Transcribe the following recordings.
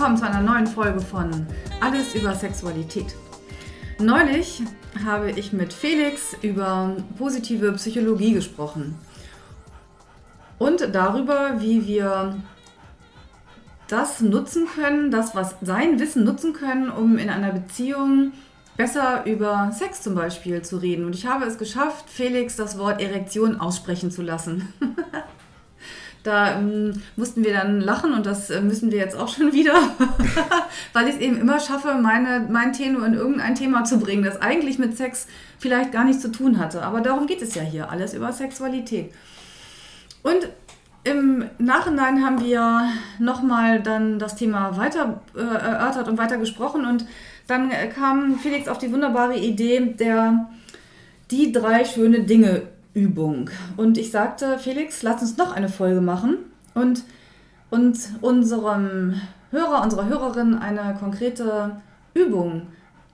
willkommen zu einer neuen Folge von Alles über Sexualität. Neulich habe ich mit Felix über positive Psychologie gesprochen und darüber, wie wir das nutzen können, das, was sein Wissen nutzen können, um in einer Beziehung besser über Sex zum Beispiel zu reden. Und ich habe es geschafft, Felix das Wort Erektion aussprechen zu lassen. Da ähm, mussten wir dann lachen und das äh, müssen wir jetzt auch schon wieder, weil ich es eben immer schaffe, meine, mein Thema in irgendein Thema zu bringen, das eigentlich mit Sex vielleicht gar nichts zu tun hatte. Aber darum geht es ja hier, alles über Sexualität. Und im Nachhinein haben wir nochmal dann das Thema weiter äh, erörtert und weiter gesprochen und dann kam Felix auf die wunderbare Idee der die drei schöne Dinge Übung. Und ich sagte, Felix, lass uns noch eine Folge machen und, und unserem Hörer, unserer Hörerin eine konkrete Übung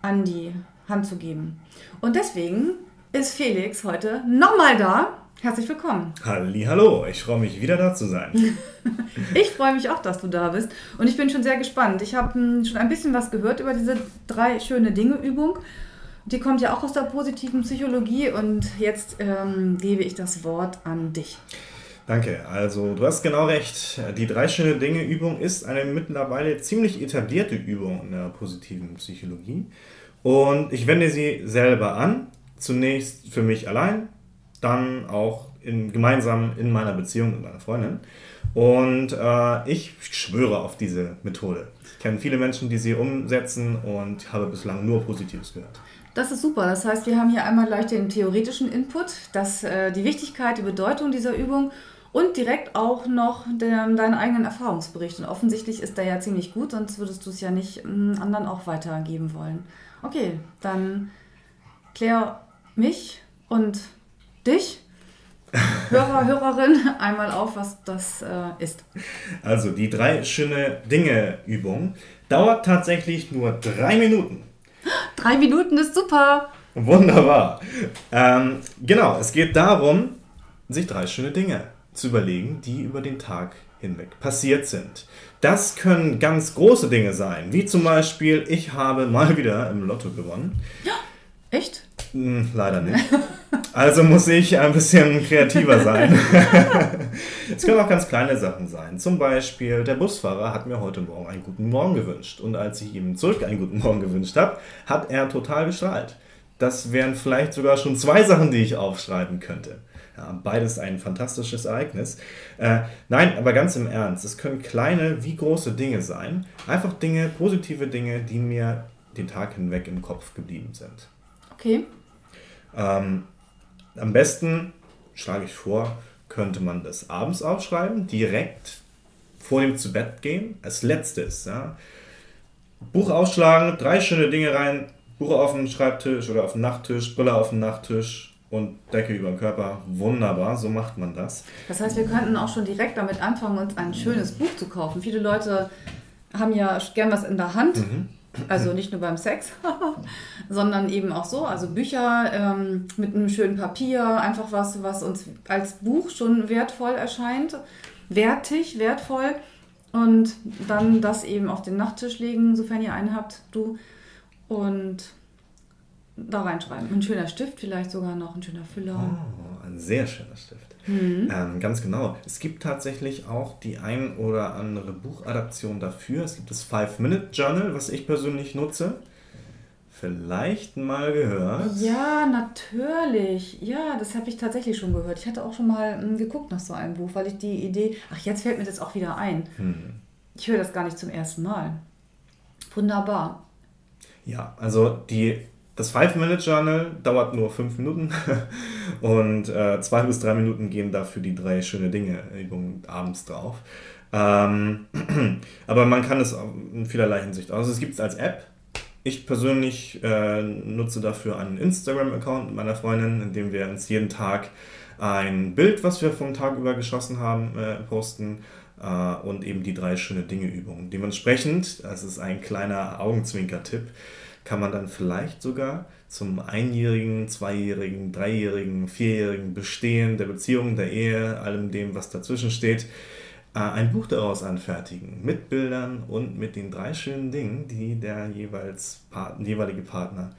an die Hand zu geben. Und deswegen ist Felix heute nochmal da. Herzlich willkommen. Hallo, ich freue mich wieder da zu sein. ich freue mich auch, dass du da bist und ich bin schon sehr gespannt. Ich habe hm, schon ein bisschen was gehört über diese drei schöne Dinge Übung die kommt ja auch aus der positiven Psychologie und jetzt ähm, gebe ich das Wort an dich. Danke. Also du hast genau recht. Die drei schöne Dinge Übung ist eine mittlerweile ziemlich etablierte Übung in der positiven Psychologie. Und ich wende sie selber an. Zunächst für mich allein, dann auch in, gemeinsam in meiner Beziehung mit meiner Freundin. Und äh, ich schwöre auf diese Methode. Ich kenne viele Menschen, die sie umsetzen und habe bislang nur Positives gehört. Das ist super. Das heißt, wir haben hier einmal gleich den theoretischen Input, das, äh, die Wichtigkeit, die Bedeutung dieser Übung und direkt auch noch den, deinen eigenen Erfahrungsbericht. Und offensichtlich ist der ja ziemlich gut, sonst würdest du es ja nicht m, anderen auch weitergeben wollen. Okay, dann klär mich und dich Hörer, Hörerin einmal auf, was das äh, ist. Also die drei schöne Dinge Übung dauert tatsächlich nur drei Minuten. Drei Minuten ist super. Wunderbar. Ähm, genau, es geht darum, sich drei schöne Dinge zu überlegen, die über den Tag hinweg passiert sind. Das können ganz große Dinge sein, wie zum Beispiel, ich habe mal wieder im Lotto gewonnen. Echt? Hm, leider nicht. Also muss ich ein bisschen kreativer sein. es können auch ganz kleine Sachen sein. Zum Beispiel, der Busfahrer hat mir heute Morgen einen guten Morgen gewünscht. Und als ich ihm zurück einen guten Morgen gewünscht habe, hat er total gestrahlt. Das wären vielleicht sogar schon zwei Sachen, die ich aufschreiben könnte. Ja, beides ein fantastisches Ereignis. Äh, nein, aber ganz im Ernst, es können kleine wie große Dinge sein. Einfach Dinge, positive Dinge, die mir den Tag hinweg im Kopf geblieben sind. Okay. Ähm, am besten, schlage ich vor, könnte man das abends aufschreiben, direkt vor dem zu Bett gehen, als letztes. Ja. Buch ausschlagen, drei schöne Dinge rein, Buch auf den Schreibtisch oder auf den Nachttisch, Brille auf den Nachttisch und Decke über den Körper. Wunderbar, so macht man das. Das heißt, wir könnten auch schon direkt damit anfangen, uns ein schönes Buch zu kaufen. Viele Leute haben ja gern was in der Hand. Mhm. Also nicht nur beim Sex, sondern eben auch so. Also Bücher ähm, mit einem schönen Papier, einfach was, was uns als Buch schon wertvoll erscheint, wertig, wertvoll. Und dann das eben auf den Nachttisch legen, sofern ihr einen habt, du. Und da reinschreiben. Ein schöner Stift vielleicht sogar noch, ein schöner Füller. Oh, ein sehr schöner Stift. Mhm. Ähm, ganz genau. Es gibt tatsächlich auch die ein oder andere Buchadaption dafür. Es gibt das Five-Minute-Journal, was ich persönlich nutze. Vielleicht mal gehört. Ja, natürlich. Ja, das habe ich tatsächlich schon gehört. Ich hatte auch schon mal m, hm, geguckt nach so einem Buch, weil ich die Idee, ach, jetzt fällt mir das auch wieder ein. Hm. Ich höre das gar nicht zum ersten Mal. Wunderbar. Ja, also die das Five-Minute-Journal dauert nur fünf Minuten und äh, zwei bis drei Minuten gehen dafür die drei schöne Dinge-Übungen abends drauf. Ähm, aber man kann es in vielerlei Hinsicht. Also es gibt es als App. Ich persönlich äh, nutze dafür einen Instagram-Account meiner Freundin, in dem wir uns jeden Tag ein Bild, was wir vom Tag über geschossen haben, äh, posten äh, und eben die drei schöne Dinge-Übungen. Dementsprechend, das ist ein kleiner Augenzwinker-Tipp, kann man dann vielleicht sogar zum einjährigen, zweijährigen, dreijährigen, vierjährigen Bestehen der Beziehung, der Ehe, allem dem, was dazwischen steht, äh, ein Buch daraus anfertigen, mit Bildern und mit den drei schönen Dingen, die der jeweils Part jeweilige Partner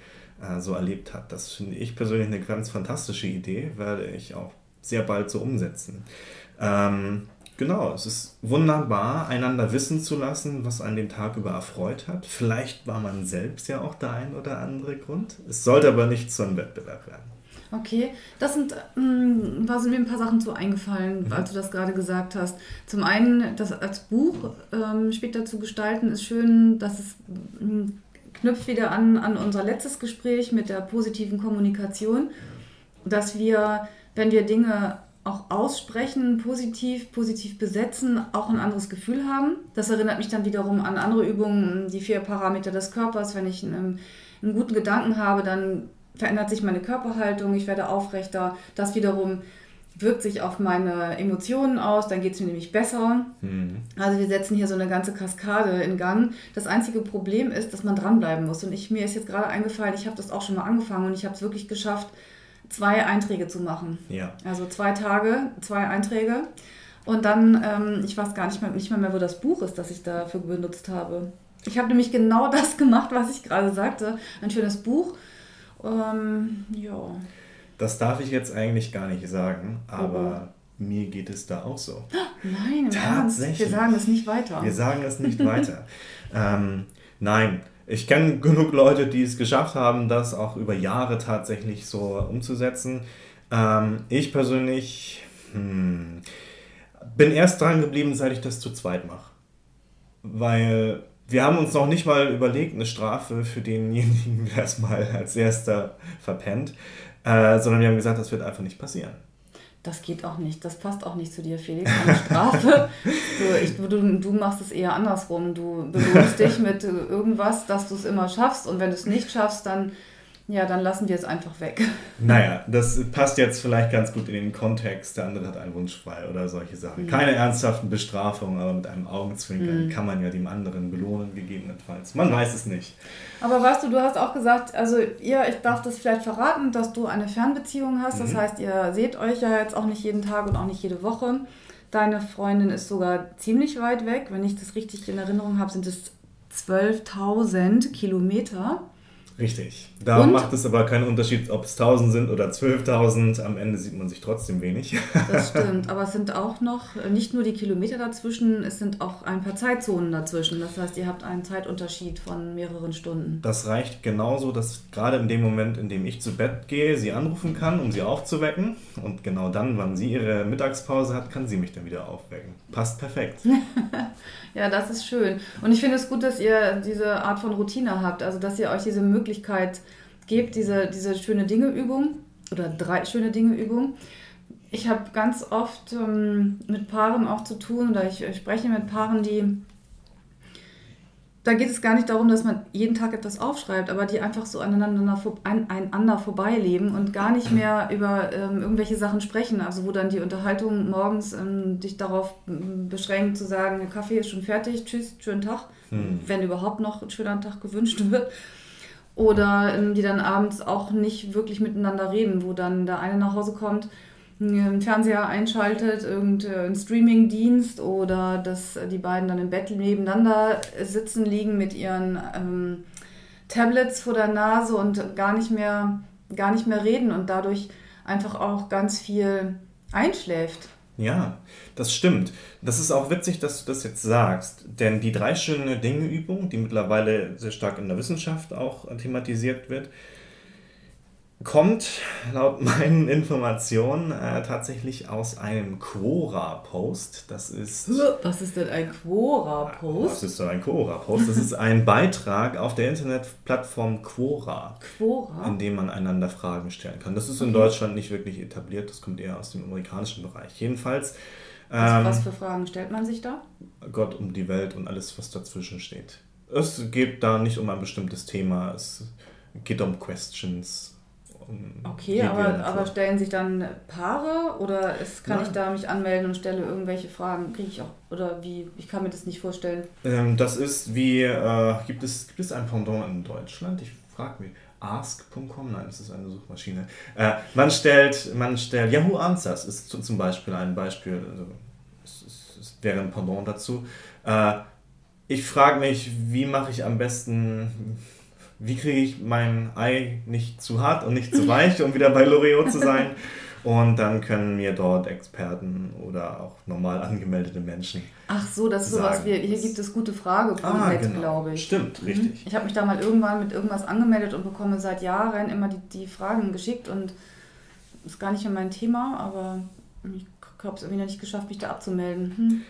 äh, so erlebt hat. Das finde ich persönlich eine ganz fantastische Idee, werde ich auch sehr bald so umsetzen. Ähm, genau, es ist wunderbar, einander wissen zu lassen, was einen den Tag über erfreut hat. Vielleicht war man selbst ja auch der ein oder andere Grund. Es sollte aber nicht zu einem Wettbewerb werden. Okay, das sind, ähm, da sind mir ein paar Sachen zu eingefallen, mhm. als du das gerade gesagt hast. Zum einen, das als Buch ähm, später zu gestalten, ist schön, dass es ähm, knüpft wieder an, an unser letztes Gespräch mit der positiven Kommunikation, dass wir, wenn wir Dinge auch aussprechen, positiv, positiv besetzen, auch ein anderes Gefühl haben. Das erinnert mich dann wiederum an andere Übungen, die vier Parameter des Körpers. Wenn ich einen, einen guten Gedanken habe, dann verändert sich meine Körperhaltung, ich werde aufrechter. Das wiederum wirkt sich auf meine Emotionen aus, dann geht es mir nämlich besser. Mhm. Also wir setzen hier so eine ganze Kaskade in Gang. Das einzige Problem ist, dass man dranbleiben muss. Und ich, mir ist jetzt gerade eingefallen, ich habe das auch schon mal angefangen und ich habe es wirklich geschafft, zwei Einträge zu machen. Ja. Also zwei Tage, zwei Einträge. Und dann, ähm, ich weiß gar nicht mehr, nicht mehr, mehr, wo das Buch ist, das ich dafür benutzt habe. Ich habe nämlich genau das gemacht, was ich gerade sagte. Ein schönes Buch. Ähm, ja. Das darf ich jetzt eigentlich gar nicht sagen, aber oh. mir geht es da auch so. Nein, Tatsächlich. wir sagen es nicht weiter. Wir sagen es nicht weiter. ähm, nein, ich kenne genug Leute, die es geschafft haben, das auch über Jahre tatsächlich so umzusetzen. Ähm, ich persönlich hm, bin erst dran geblieben, seit ich das zu zweit mache. Weil wir haben uns noch nicht mal überlegt, eine Strafe für denjenigen, der es mal als erster verpennt. Äh, sondern wir haben gesagt, das wird einfach nicht passieren. Das geht auch nicht. Das passt auch nicht zu dir, Felix. Eine Strafe. du, ich, du, du machst es eher andersrum. Du belohnst dich mit irgendwas, dass du es immer schaffst. Und wenn du es nicht schaffst, dann ja, dann lassen wir es einfach weg. Naja, das passt jetzt vielleicht ganz gut in den Kontext. Der andere hat einen Wunsch frei oder solche Sachen. Mhm. Keine ernsthaften Bestrafungen, aber mit einem Augenzwinkern mhm. kann man ja dem anderen belohnen, gegebenenfalls. Man weiß es nicht. Aber weißt du, du hast auch gesagt, also ihr, ich darf das vielleicht verraten, dass du eine Fernbeziehung hast. Das mhm. heißt, ihr seht euch ja jetzt auch nicht jeden Tag und auch nicht jede Woche. Deine Freundin ist sogar ziemlich weit weg. Wenn ich das richtig in Erinnerung habe, sind es 12.000 Kilometer. Richtig. Da und? macht es aber keinen Unterschied, ob es 1000 sind oder 12.000. Am Ende sieht man sich trotzdem wenig. Das stimmt. Aber es sind auch noch äh, nicht nur die Kilometer dazwischen, es sind auch ein paar Zeitzonen dazwischen. Das heißt, ihr habt einen Zeitunterschied von mehreren Stunden. Das reicht genauso, dass gerade in dem Moment, in dem ich zu Bett gehe, sie anrufen kann, um sie aufzuwecken. Und genau dann, wann sie ihre Mittagspause hat, kann sie mich dann wieder aufwecken. Passt perfekt. ja, das ist schön. Und ich finde es gut, dass ihr diese Art von Routine habt. Also, dass ihr euch diese Möglichkeit Möglichkeit gibt, diese, diese schöne Dinge-Übung oder drei schöne Dinge-Übung. Ich habe ganz oft ähm, mit Paaren auch zu tun oder ich, ich spreche mit Paaren, die da geht es gar nicht darum, dass man jeden Tag etwas aufschreibt, aber die einfach so aneinander, aneinander vorbeileben und gar nicht mehr über ähm, irgendwelche Sachen sprechen. Also wo dann die Unterhaltung morgens ähm, dich darauf ähm, beschränkt zu sagen, der Kaffee ist schon fertig, tschüss, schönen Tag, hm. wenn überhaupt noch ein schöner Tag gewünscht wird oder ähm, die dann abends auch nicht wirklich miteinander reden, wo dann der eine nach Hause kommt, einen Fernseher einschaltet, irgendeinen Streamingdienst oder dass die beiden dann im Bett nebeneinander sitzen, liegen mit ihren ähm, Tablets vor der Nase und gar nicht mehr, gar nicht mehr reden und dadurch einfach auch ganz viel einschläft. Ja, das stimmt. Das ist auch witzig, dass du das jetzt sagst, denn die drei schöne Dinge-Übung, die mittlerweile sehr stark in der Wissenschaft auch thematisiert wird, kommt laut meinen Informationen äh, tatsächlich aus einem Quora-Post. Das ist. Was ist denn ein Quora-Post? Was ist denn ein Quora-Post? Das ist ein Beitrag auf der Internetplattform Quora, Quora, in dem man einander Fragen stellen kann. Das ist in Deutschland nicht wirklich etabliert, das kommt eher aus dem amerikanischen Bereich. Jedenfalls. Ähm, was für Fragen stellt man sich da? Gott um die Welt und alles, was dazwischen steht. Es geht da nicht um ein bestimmtes Thema, es geht um Questions Okay, aber, aber stellen sich dann Paare oder ist, kann Nein. ich da mich anmelden und stelle irgendwelche Fragen? Kriege ich auch, oder wie, ich kann mir das nicht vorstellen. Ähm, das ist wie, äh, gibt, es, gibt es ein Pendant in Deutschland? Ich frage mich. Ask.com? Nein, das ist eine Suchmaschine. Äh, man stellt, man stellt, Yahoo Answers ist zum Beispiel ein Beispiel, also ist, ist das wäre ein Pendant dazu. Äh, ich frage mich, wie mache ich am besten, wie kriege ich mein Ei nicht zu hart und nicht zu weich, um wieder bei L'Oreal zu sein. Und dann können mir dort Experten oder auch normal angemeldete Menschen. Ach so, das ist sowas wie, hier gibt es gute Frage ah, genau. glaube ich. Stimmt, mhm. richtig. Ich habe mich da mal irgendwann mit irgendwas angemeldet und bekomme seit Jahren immer die, die Fragen geschickt und ist gar nicht mehr mein Thema, aber ich habe es irgendwie noch nicht geschafft, mich da abzumelden. Hm.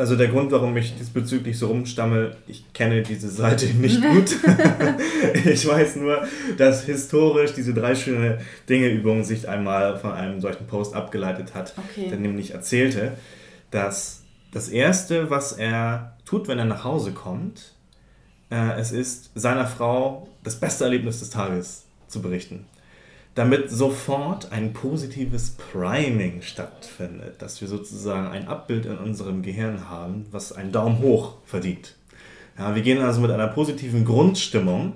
Also der Grund, warum ich diesbezüglich so rumstamme, ich kenne diese Seite nicht gut. ich weiß nur, dass historisch diese drei schöne Dinge-Übung sich einmal von einem solchen Post abgeleitet hat, okay. der nämlich erzählte, dass das Erste, was er tut, wenn er nach Hause kommt, äh, es ist, seiner Frau das beste Erlebnis des Tages zu berichten damit sofort ein positives Priming stattfindet, dass wir sozusagen ein Abbild in unserem Gehirn haben, was einen Daumen hoch verdient. Ja, wir gehen also mit einer positiven Grundstimmung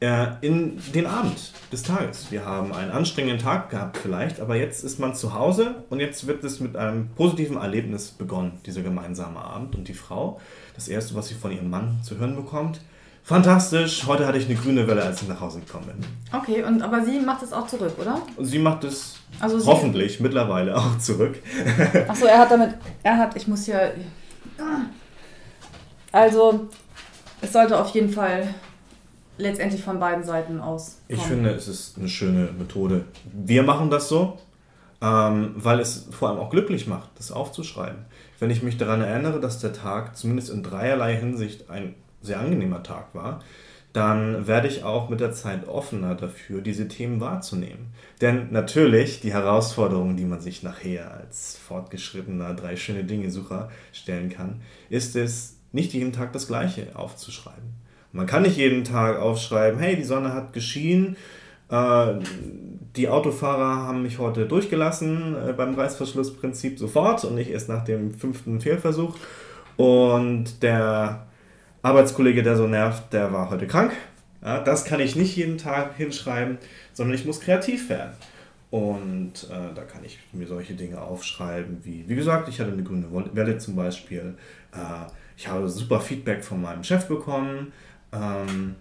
äh, in den Abend des Tages. Wir haben einen anstrengenden Tag gehabt vielleicht, aber jetzt ist man zu Hause und jetzt wird es mit einem positiven Erlebnis begonnen, dieser gemeinsame Abend. Und die Frau, das Erste, was sie von ihrem Mann zu hören bekommt, Fantastisch. Heute hatte ich eine grüne Welle, als ich nach Hause gekommen bin. Okay, und aber sie macht es auch zurück, oder? Sie macht es also hoffentlich mittlerweile auch zurück. Achso, er hat damit. Er hat, ich muss ja. Also, es sollte auf jeden Fall letztendlich von beiden Seiten aus. Ich finde, es ist eine schöne Methode. Wir machen das so, ähm, weil es vor allem auch glücklich macht, das aufzuschreiben. Wenn ich mich daran erinnere, dass der Tag zumindest in dreierlei Hinsicht ein sehr angenehmer Tag war, dann werde ich auch mit der Zeit offener dafür, diese Themen wahrzunehmen. Denn natürlich die Herausforderung, die man sich nachher als fortgeschrittener drei schöne Dinge-Sucher stellen kann, ist es, nicht jeden Tag das Gleiche aufzuschreiben. Man kann nicht jeden Tag aufschreiben, hey, die Sonne hat geschienen, äh, die Autofahrer haben mich heute durchgelassen äh, beim Reißverschlussprinzip sofort und nicht erst nach dem fünften Fehlversuch. Und der Arbeitskollege, der so nervt, der war heute krank. Ja, das kann ich nicht jeden Tag hinschreiben, sondern ich muss kreativ werden. Und äh, da kann ich mir solche Dinge aufschreiben, wie, wie gesagt, ich hatte eine grüne Welle zum Beispiel. Äh, ich habe super Feedback von meinem Chef bekommen. Ähm,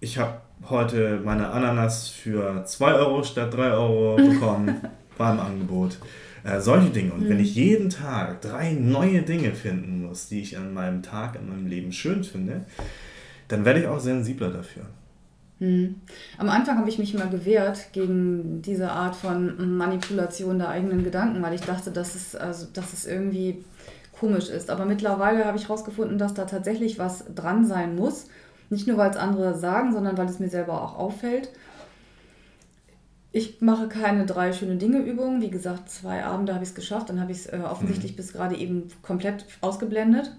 ich habe heute meine Ananas für 2 Euro statt 3 Euro bekommen. War im Angebot. Äh, solche Dinge. Und mhm. wenn ich jeden Tag drei neue Dinge finden muss, die ich an meinem Tag, in meinem Leben schön finde, dann werde ich auch sensibler dafür. Mhm. Am Anfang habe ich mich immer gewehrt gegen diese Art von Manipulation der eigenen Gedanken, weil ich dachte, dass es, also, dass es irgendwie komisch ist. Aber mittlerweile habe ich herausgefunden, dass da tatsächlich was dran sein muss. Nicht nur, weil es andere sagen, sondern weil es mir selber auch auffällt. Ich mache keine drei schöne Dinge Übungen. Wie gesagt, zwei Abende habe ich es geschafft. Dann habe ich es äh, offensichtlich mhm. bis gerade eben komplett ausgeblendet.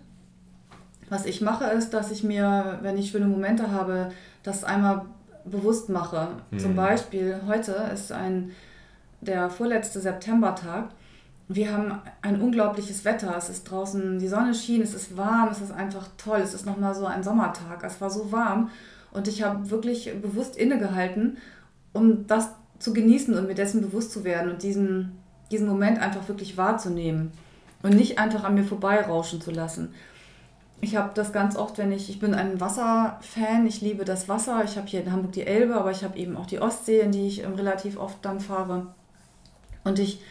Was ich mache, ist, dass ich mir, wenn ich schöne Momente habe, das einmal bewusst mache. Mhm. Zum Beispiel heute ist ein der vorletzte Septembertag. Wir haben ein unglaubliches Wetter. Es ist draußen, die Sonne schien, es ist warm, es ist einfach toll. Es ist nochmal so ein Sommertag. Es war so warm und ich habe wirklich bewusst innegehalten, um das zu genießen und mir dessen bewusst zu werden und diesen, diesen Moment einfach wirklich wahrzunehmen und nicht einfach an mir vorbeirauschen zu lassen. Ich habe das ganz oft, wenn ich, ich bin ein Wasserfan, ich liebe das Wasser. Ich habe hier in Hamburg die Elbe, aber ich habe eben auch die Ostsee, in die ich ähm, relativ oft dann fahre. Und ich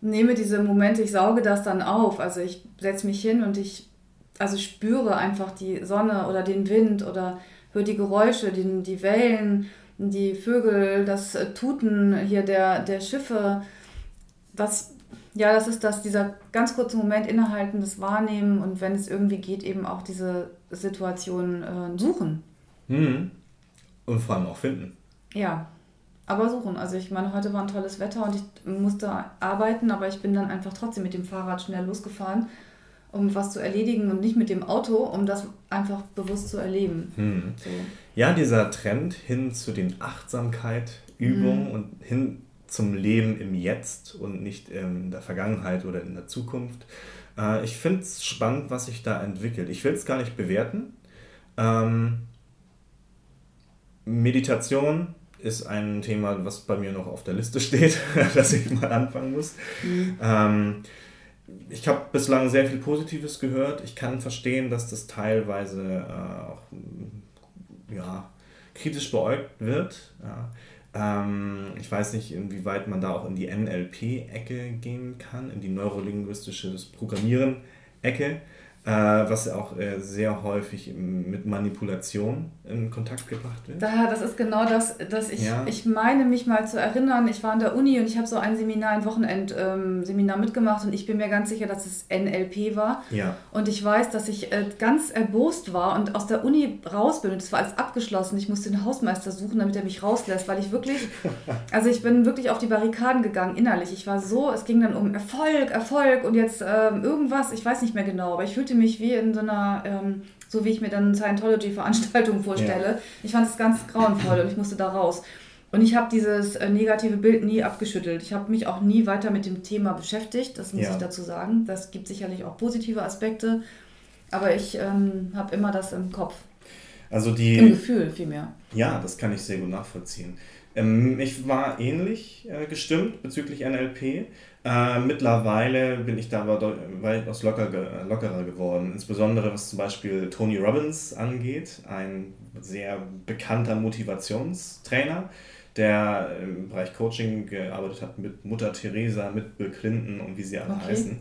nehme diese Momente, ich sauge das dann auf. Also ich setze mich hin und ich also spüre einfach die Sonne oder den Wind oder höre die Geräusche, die, die Wellen die Vögel, das äh, Tuten hier der, der Schiffe, das, ja, das ist das, dieser ganz kurze Moment innehalten, das Wahrnehmen und wenn es irgendwie geht, eben auch diese Situation äh, suchen. Mhm. Und vor allem auch finden. Ja, aber suchen. Also ich meine, heute war ein tolles Wetter und ich musste arbeiten, aber ich bin dann einfach trotzdem mit dem Fahrrad schnell losgefahren um was zu erledigen und nicht mit dem Auto, um das einfach bewusst zu erleben. Hm. So. Ja, dieser Trend hin zu den Achtsamkeit-Übungen hm. und hin zum Leben im Jetzt und nicht in der Vergangenheit oder in der Zukunft. Äh, ich finde es spannend, was sich da entwickelt. Ich will es gar nicht bewerten. Ähm, Meditation ist ein Thema, was bei mir noch auf der Liste steht, dass ich mal anfangen muss. Mhm. Ähm, ich habe bislang sehr viel Positives gehört. Ich kann verstehen, dass das teilweise äh, auch ja, kritisch beäugt wird. Ja. Ähm, ich weiß nicht, inwieweit man da auch in die NLP-Ecke gehen kann, in die neurolinguistische Programmieren-Ecke äh, was auch äh, sehr häufig mit Manipulation in Kontakt gebracht wird. Da, das ist genau das, dass ich, ja. ich meine mich mal zu erinnern, ich war an der Uni und ich habe so ein Seminar, ein Wochenendseminar ähm, mitgemacht und ich bin mir ganz sicher, dass es NLP war. Ja. Und ich weiß, dass ich äh, ganz erbost war und aus der Uni raus bin und es war alles abgeschlossen. Ich musste den Hausmeister suchen, damit er mich rauslässt, weil ich wirklich, also ich bin wirklich auf die Barrikaden gegangen innerlich. Ich war so, es ging dann um Erfolg, Erfolg und jetzt ähm, irgendwas, ich weiß nicht mehr genau, aber ich fühlte fühlte mich wie in so einer, ähm, so wie ich mir dann Scientology-Veranstaltung vorstelle. Ja. Ich fand es ganz grauenvoll und ich musste da raus. Und ich habe dieses äh, negative Bild nie abgeschüttelt. Ich habe mich auch nie weiter mit dem Thema beschäftigt, das muss ja. ich dazu sagen. Das gibt sicherlich auch positive Aspekte, aber ich ähm, habe immer das im Kopf. Also die, Im Gefühl vielmehr. Ja, das kann ich sehr gut nachvollziehen. Ähm, ich war ähnlich äh, gestimmt bezüglich NLP. Äh, mittlerweile bin ich da aber weitaus locker, lockerer geworden, insbesondere was zum Beispiel Tony Robbins angeht, ein sehr bekannter Motivationstrainer, der im Bereich Coaching gearbeitet hat mit Mutter Teresa, mit Bill Clinton und wie sie alle okay. heißen.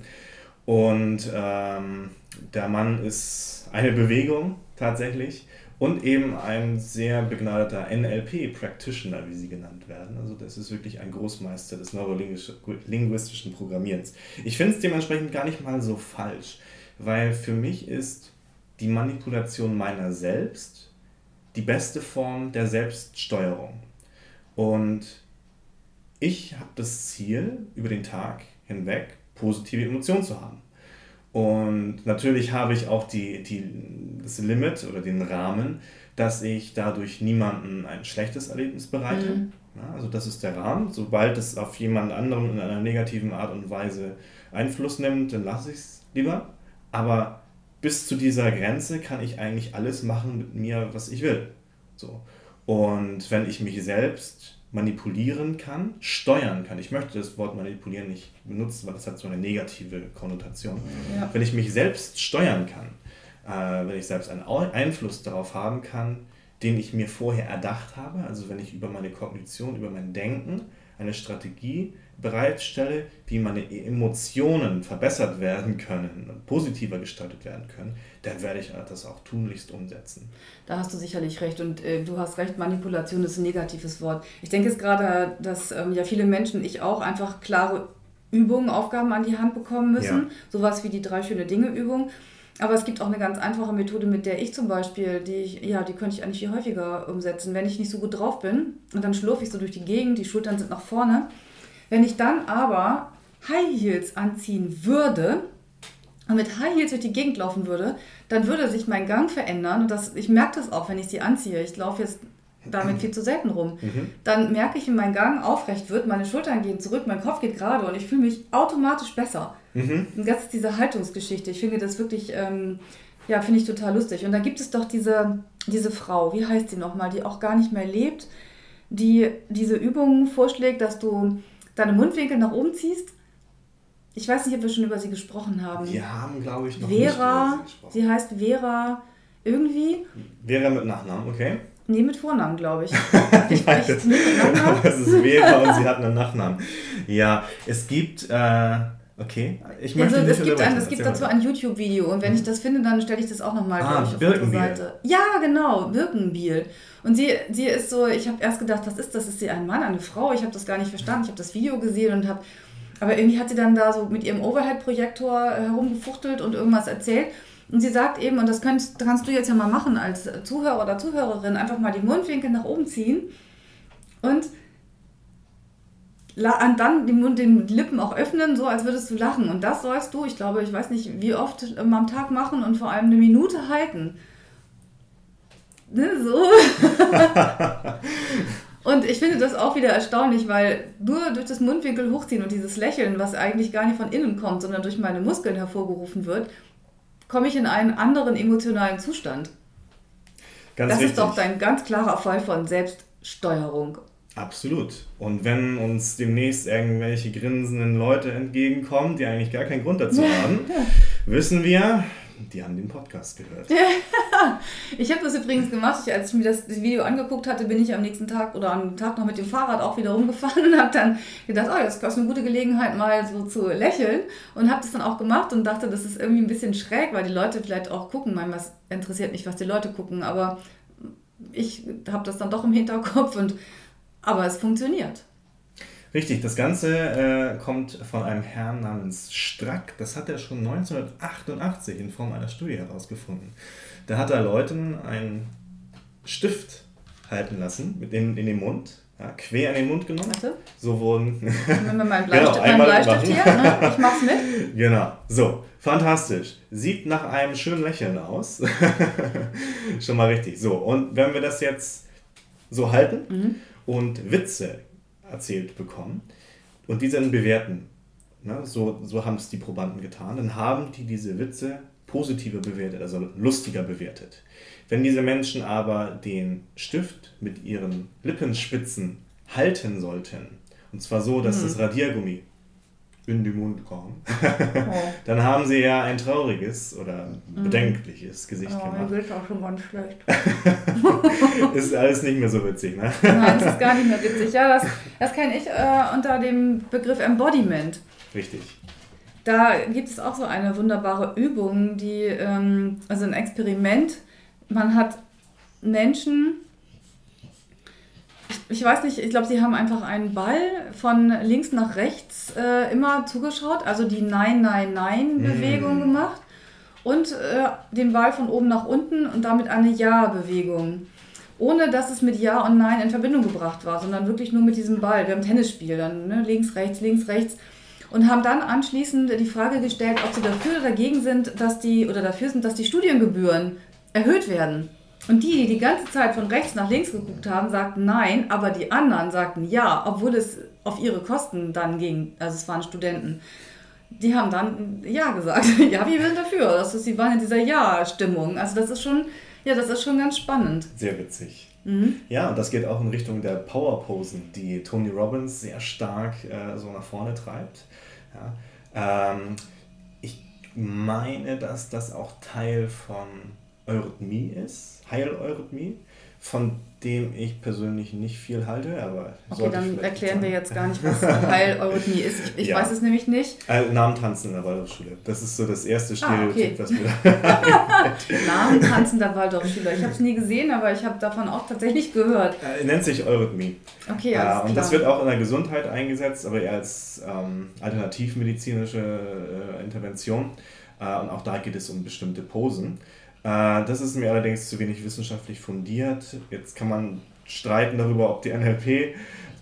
Und ähm, der Mann ist eine Bewegung tatsächlich und eben ein sehr begnadeter NLP-Practitioner, wie sie genannt werden. Also das ist wirklich ein Großmeister des neurolinguistischen Programmierens. Ich finde es dementsprechend gar nicht mal so falsch, weil für mich ist die Manipulation meiner selbst die beste Form der Selbststeuerung. Und ich habe das Ziel, über den Tag hinweg positive Emotionen zu haben. Und natürlich habe ich auch die, die, das Limit oder den Rahmen, dass ich dadurch niemanden ein schlechtes Erlebnis bereite. Mhm. Ja, also das ist der Rahmen. Sobald es auf jemand anderen in einer negativen Art und Weise Einfluss nimmt, dann lasse ich es lieber. Aber bis zu dieser Grenze kann ich eigentlich alles machen mit mir, was ich will. So. Und wenn ich mich selbst manipulieren kann, steuern kann. Ich möchte das Wort manipulieren nicht benutzen, weil das hat so eine negative Konnotation. Ja. Wenn ich mich selbst steuern kann, äh, wenn ich selbst einen Einfluss darauf haben kann, den ich mir vorher erdacht habe, also wenn ich über meine Kognition, über mein Denken eine Strategie bereitstelle, wie meine Emotionen verbessert werden können und positiver gestaltet werden können, dann werde ich das auch tunlichst umsetzen. Da hast du sicherlich recht und äh, du hast recht, Manipulation ist ein negatives Wort. Ich denke es gerade, dass ähm, ja viele Menschen, ich auch, einfach klare Übungen, Aufgaben an die Hand bekommen müssen. Ja. Sowas wie die drei schöne Dinge Übung. Aber es gibt auch eine ganz einfache Methode, mit der ich zum Beispiel, die ich, ja, die könnte ich eigentlich viel häufiger umsetzen. Wenn ich nicht so gut drauf bin und dann schlurfe ich so durch die Gegend, die Schultern sind nach vorne. Wenn ich dann aber High Heels anziehen würde, und mit High Heels durch die Gegend laufen würde, dann würde sich mein Gang verändern. Und das, ich merke das auch, wenn ich sie anziehe. Ich laufe jetzt damit viel zu selten rum. Mhm. Dann merke ich, wie mein Gang aufrecht wird, meine Schultern gehen zurück, mein Kopf geht gerade und ich fühle mich automatisch besser. Mhm. Und das ist diese Haltungsgeschichte. Ich finde das wirklich, ähm, ja, finde ich total lustig. Und da gibt es doch diese, diese Frau, wie heißt sie nochmal, die auch gar nicht mehr lebt, die diese Übungen vorschlägt, dass du deine Mundwinkel nach oben ziehst ich weiß nicht, ob wir schon über sie gesprochen haben. Wir haben, glaube ich, noch Vera, nicht über sie gesprochen. Sie heißt Vera irgendwie. Vera mit Nachnamen, okay. Nee, mit Vornamen, glaube ich. ich Nein, das, das ist Vera und sie hat einen Nachnamen. Ja, es gibt. Äh, okay, ich möchte also, es gibt, ein, es gibt dazu ein YouTube-Video und wenn ich das finde, dann stelle ich das auch nochmal ah, auf unsere Seite. Ja, genau, Birkenbiel. Und sie, sie ist so, ich habe erst gedacht, was ist das? Ist sie ein Mann, eine Frau? Ich habe das gar nicht verstanden. Ich habe das Video gesehen und habe aber irgendwie hat sie dann da so mit ihrem Overhead-Projektor äh, herumgefuchtelt und irgendwas erzählt. Und sie sagt eben, und das kannst, kannst du jetzt ja mal machen als Zuhörer oder Zuhörerin, einfach mal die Mundwinkel nach oben ziehen und dann den Mund, den Lippen auch öffnen, so als würdest du lachen. Und das sollst du, ich glaube, ich weiß nicht, wie oft ähm, am Tag machen und vor allem eine Minute halten. Ne, so. Und ich finde das auch wieder erstaunlich, weil nur durch das Mundwinkel hochziehen und dieses Lächeln, was eigentlich gar nicht von innen kommt, sondern durch meine Muskeln hervorgerufen wird, komme ich in einen anderen emotionalen Zustand. Ganz das richtig. ist doch dein ganz klarer Fall von Selbststeuerung. Absolut. Und wenn uns demnächst irgendwelche grinsenden Leute entgegenkommen, die eigentlich gar keinen Grund dazu haben, wissen wir, die haben den Podcast gehört. ich habe das übrigens gemacht. Ich, als ich mir das Video angeguckt hatte, bin ich am nächsten Tag oder am Tag noch mit dem Fahrrad auch wieder rumgefahren und habe dann gedacht, oh, jetzt ist eine gute Gelegenheit, mal so zu lächeln. Und habe das dann auch gemacht und dachte, das ist irgendwie ein bisschen schräg, weil die Leute vielleicht auch gucken. Manchmal interessiert mich, was die Leute gucken, aber ich habe das dann doch im Hinterkopf und aber es funktioniert. Richtig, das Ganze äh, kommt von einem Herrn namens Strack. Das hat er schon 1988 in Form einer Studie herausgefunden. Da hat er Leuten einen Stift halten lassen mit in, in den Mund, ja, quer in den Mund genommen. Warte. So wurden. Wenn wir mal Bleistift, genau, einmal Bleistift hier, ne? ich mach's mit. Genau, so, fantastisch. Sieht nach einem schönen Lächeln aus. schon mal richtig. So, und wenn wir das jetzt so halten mhm. Und Witze erzählt bekommen und diese dann bewerten. Ne? So, so haben es die Probanden getan. Dann haben die diese Witze positiver bewertet, also lustiger bewertet. Wenn diese Menschen aber den Stift mit ihren Lippenspitzen halten sollten, und zwar so, dass mhm. das Radiergummi in den Mund kommt, oh. dann haben sie ja ein trauriges oder mhm. bedenkliches Gesicht oh, gemacht. Mir geht auch schon ganz schlecht. ist alles nicht mehr so witzig, ne? Nein, das ist gar nicht mehr witzig. Ja, das, das kenne ich äh, unter dem Begriff Embodiment. Richtig. Da gibt es auch so eine wunderbare Übung, die, ähm, also ein Experiment. Man hat Menschen ich weiß nicht, ich glaube, sie haben einfach einen Ball von links nach rechts äh, immer zugeschaut, also die Nein, Nein, Nein-Bewegung mm. gemacht und äh, den Ball von oben nach unten und damit eine Ja-Bewegung. Ohne dass es mit Ja und Nein in Verbindung gebracht war, sondern wirklich nur mit diesem Ball. Wir haben Tennisspiel, dann ne? links, rechts, links, rechts. Und haben dann anschließend die Frage gestellt, ob sie dafür oder dagegen sind, dass die, oder dafür sind, dass die Studiengebühren erhöht werden. Und die, die die ganze Zeit von rechts nach links geguckt haben, sagten nein, aber die anderen sagten ja, obwohl es auf ihre Kosten dann ging. Also es waren Studenten. Die haben dann ja gesagt. ja, wir sind dafür. Das ist, sie waren in dieser Ja-Stimmung. Also das ist schon, ja, das ist schon ganz spannend. Sehr witzig. Mhm. Ja, und das geht auch in Richtung der Power-Posen, die Tony Robbins sehr stark äh, so nach vorne treibt. Ja. Ähm, ich meine, dass das auch Teil von Eurythmie ist, Heileurythmie, von dem ich persönlich nicht viel halte, aber Okay, dann erklären sagen. wir jetzt gar nicht, was Heileurythmie ist. Ich, ich ja. weiß es nämlich nicht. Äh, Namentanzen in der Waldorfschule. Das ist so das erste Stereotyp, ah, okay. was wir Namentanzen der Waldorfschüler. Ich habe es nie gesehen, aber ich habe davon auch tatsächlich gehört. Äh, nennt sich Eurythmie. Okay, ja. Äh, und das wird auch in der Gesundheit eingesetzt, aber eher als ähm, alternativmedizinische äh, Intervention. Äh, und auch da geht es um bestimmte Posen. Äh, das ist mir allerdings zu wenig wissenschaftlich fundiert. Jetzt kann man streiten darüber, ob die NLP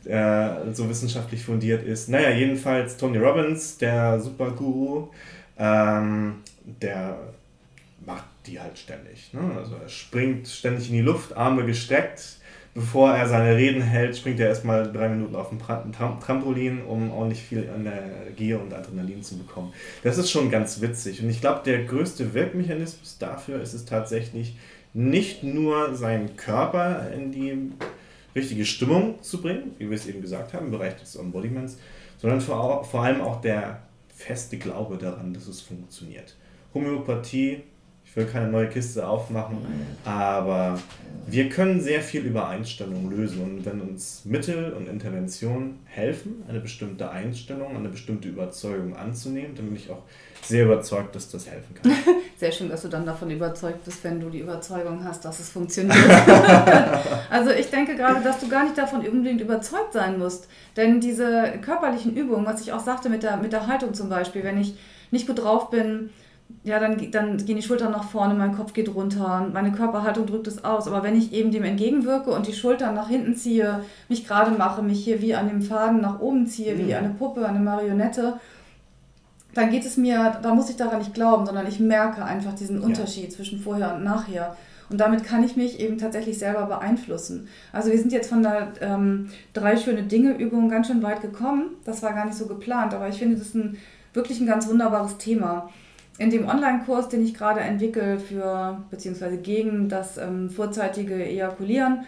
äh, so wissenschaftlich fundiert ist. Naja, jedenfalls Tony Robbins, der Superguru, ähm, der macht die halt ständig. Ne? Also er springt ständig in die Luft, Arme gestreckt, bevor er seine Reden hält, springt er erstmal drei Minuten auf dem Trampolin, um ordentlich viel Energie und Adrenalin zu bekommen. Das ist schon ganz witzig. Und ich glaube, der größte Wirkmechanismus dafür ist es tatsächlich, nicht nur seinen Körper in die richtige Stimmung zu bringen, wie wir es eben gesagt haben, im Bereich des Embodiments, sondern vor, vor allem auch der feste Glaube daran, dass es funktioniert. Homöopathie will keine neue Kiste aufmachen, aber wir können sehr viel über Einstellungen lösen. Und wenn uns Mittel und Interventionen helfen, eine bestimmte Einstellung, eine bestimmte Überzeugung anzunehmen, dann bin ich auch sehr überzeugt, dass das helfen kann. Sehr schön, dass du dann davon überzeugt bist, wenn du die Überzeugung hast, dass es funktioniert. also ich denke gerade, dass du gar nicht davon unbedingt überzeugt sein musst. Denn diese körperlichen Übungen, was ich auch sagte mit der, mit der Haltung zum Beispiel, wenn ich nicht gut drauf bin, ja, dann, dann gehen die Schultern nach vorne, mein Kopf geht runter, meine Körperhaltung drückt es aus. Aber wenn ich eben dem entgegenwirke und die Schultern nach hinten ziehe, mich gerade mache, mich hier wie an dem Faden nach oben ziehe, mhm. wie eine Puppe, eine Marionette, dann geht es mir, da muss ich daran nicht glauben, sondern ich merke einfach diesen Unterschied ja. zwischen vorher und nachher. Und damit kann ich mich eben tatsächlich selber beeinflussen. Also wir sind jetzt von der ähm, drei schöne Dinge Übung ganz schön weit gekommen. Das war gar nicht so geplant, aber ich finde das ein, wirklich ein ganz wunderbares Thema in dem Online-Kurs, den ich gerade entwickle für beziehungsweise gegen das ähm, vorzeitige Ejakulieren,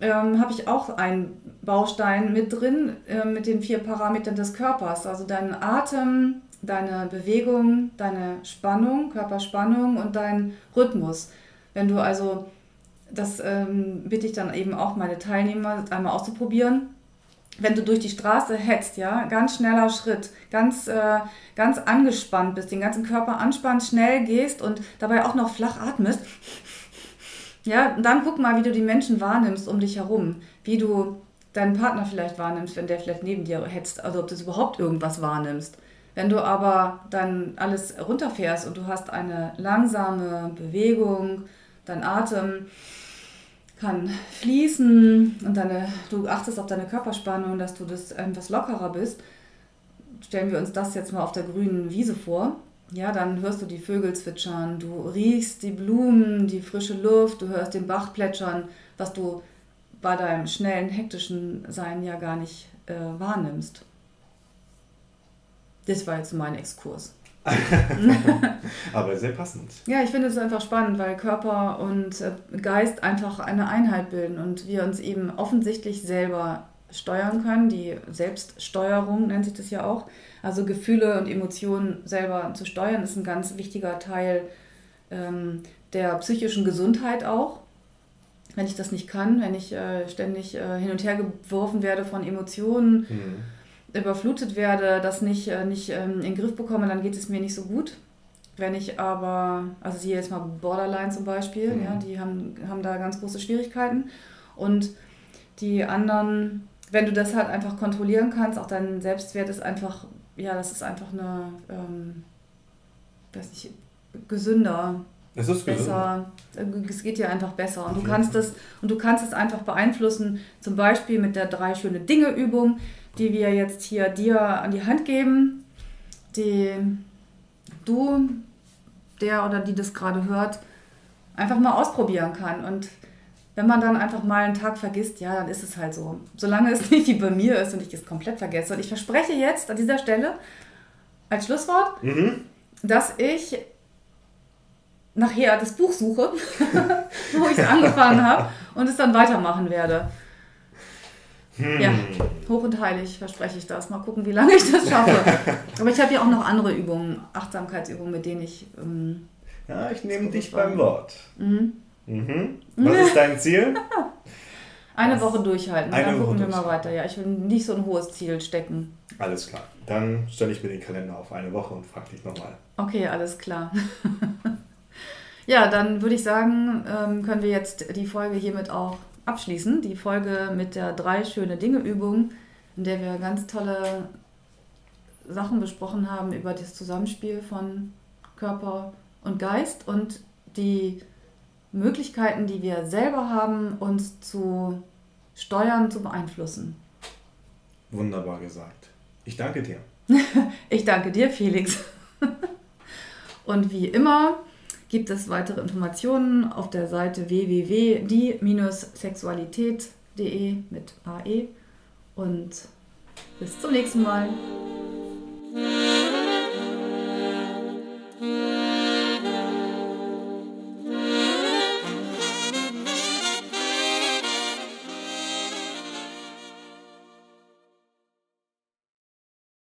ähm, habe ich auch einen Baustein mit drin, äh, mit den vier Parametern des Körpers. Also deinen Atem, deine Bewegung, deine Spannung, Körperspannung und dein Rhythmus. Wenn du also, das ähm, bitte ich dann eben auch meine Teilnehmer einmal auszuprobieren, wenn du durch die Straße hetzt, ja, ganz schneller Schritt, ganz, äh, ganz angespannt bist, den ganzen Körper anspannst, schnell gehst und dabei auch noch flach atmest, ja, dann guck mal, wie du die Menschen wahrnimmst um dich herum, wie du deinen Partner vielleicht wahrnimmst, wenn der vielleicht neben dir hetzt, also ob du überhaupt irgendwas wahrnimmst. Wenn du aber dann alles runterfährst und du hast eine langsame Bewegung, dein Atem kann fließen und deine, du achtest auf deine Körperspannung, dass du das etwas lockerer bist, stellen wir uns das jetzt mal auf der grünen Wiese vor. Ja, dann hörst du die Vögel zwitschern, du riechst die Blumen, die frische Luft, du hörst den Bach plätschern, was du bei deinem schnellen, hektischen Sein ja gar nicht äh, wahrnimmst. Das war jetzt mein Exkurs. Aber sehr passend. Ja, ich finde es einfach spannend, weil Körper und äh, Geist einfach eine Einheit bilden und wir uns eben offensichtlich selber steuern können. Die Selbststeuerung nennt sich das ja auch. Also Gefühle und Emotionen selber zu steuern, ist ein ganz wichtiger Teil ähm, der psychischen Gesundheit auch. Wenn ich das nicht kann, wenn ich äh, ständig äh, hin und her geworfen werde von Emotionen, mhm. Überflutet werde, das nicht, äh, nicht ähm, in den Griff bekomme, dann geht es mir nicht so gut. Wenn ich aber, also hier jetzt mal Borderline zum Beispiel, mhm. ja, die haben, haben da ganz große Schwierigkeiten. Und die anderen, wenn du das halt einfach kontrollieren kannst, auch dein Selbstwert ist einfach ja, das ist einfach eine, ähm, weiß nicht, gesünder. Es ist besser. Gesünder. Es geht dir einfach besser. Und du kannst es und du kannst es einfach beeinflussen, zum Beispiel mit der drei schöne Dinge Übung, die wir jetzt hier dir an die Hand geben, die du, der oder die das gerade hört, einfach mal ausprobieren kann. Und wenn man dann einfach mal einen Tag vergisst, ja, dann ist es halt so. Solange es nicht wie bei mir ist und ich es komplett vergesse. Und ich verspreche jetzt an dieser Stelle als Schlusswort, mhm. dass ich nachher das Buch suche, wo ich es angefangen habe und es dann weitermachen werde. Hm. Ja, hoch und heilig verspreche ich das. Mal gucken, wie lange ich das schaffe. Aber ich habe ja auch noch andere Übungen, Achtsamkeitsübungen, mit denen ich. Ähm, ja, ich nehme dich beim Wort. Mhm. Mhm. Was ist dein Ziel? Eine Was? Woche durchhalten, Eine dann gucken wir mal weiter. Ja, ich will nicht so ein hohes Ziel stecken. Alles klar. Dann stelle ich mir den Kalender auf eine Woche und frage dich nochmal. Okay, alles klar. ja, dann würde ich sagen, ähm, können wir jetzt die Folge hiermit auch abschließen. Die Folge mit der drei schöne Dinge Übung, in der wir ganz tolle Sachen besprochen haben über das Zusammenspiel von Körper und Geist und die Möglichkeiten, die wir selber haben, uns zu steuern, zu beeinflussen. Wunderbar gesagt. Ich danke dir. ich danke dir, Felix. Und wie immer gibt es weitere Informationen auf der Seite www.die-sexualität.de mit AE. Und bis zum nächsten Mal.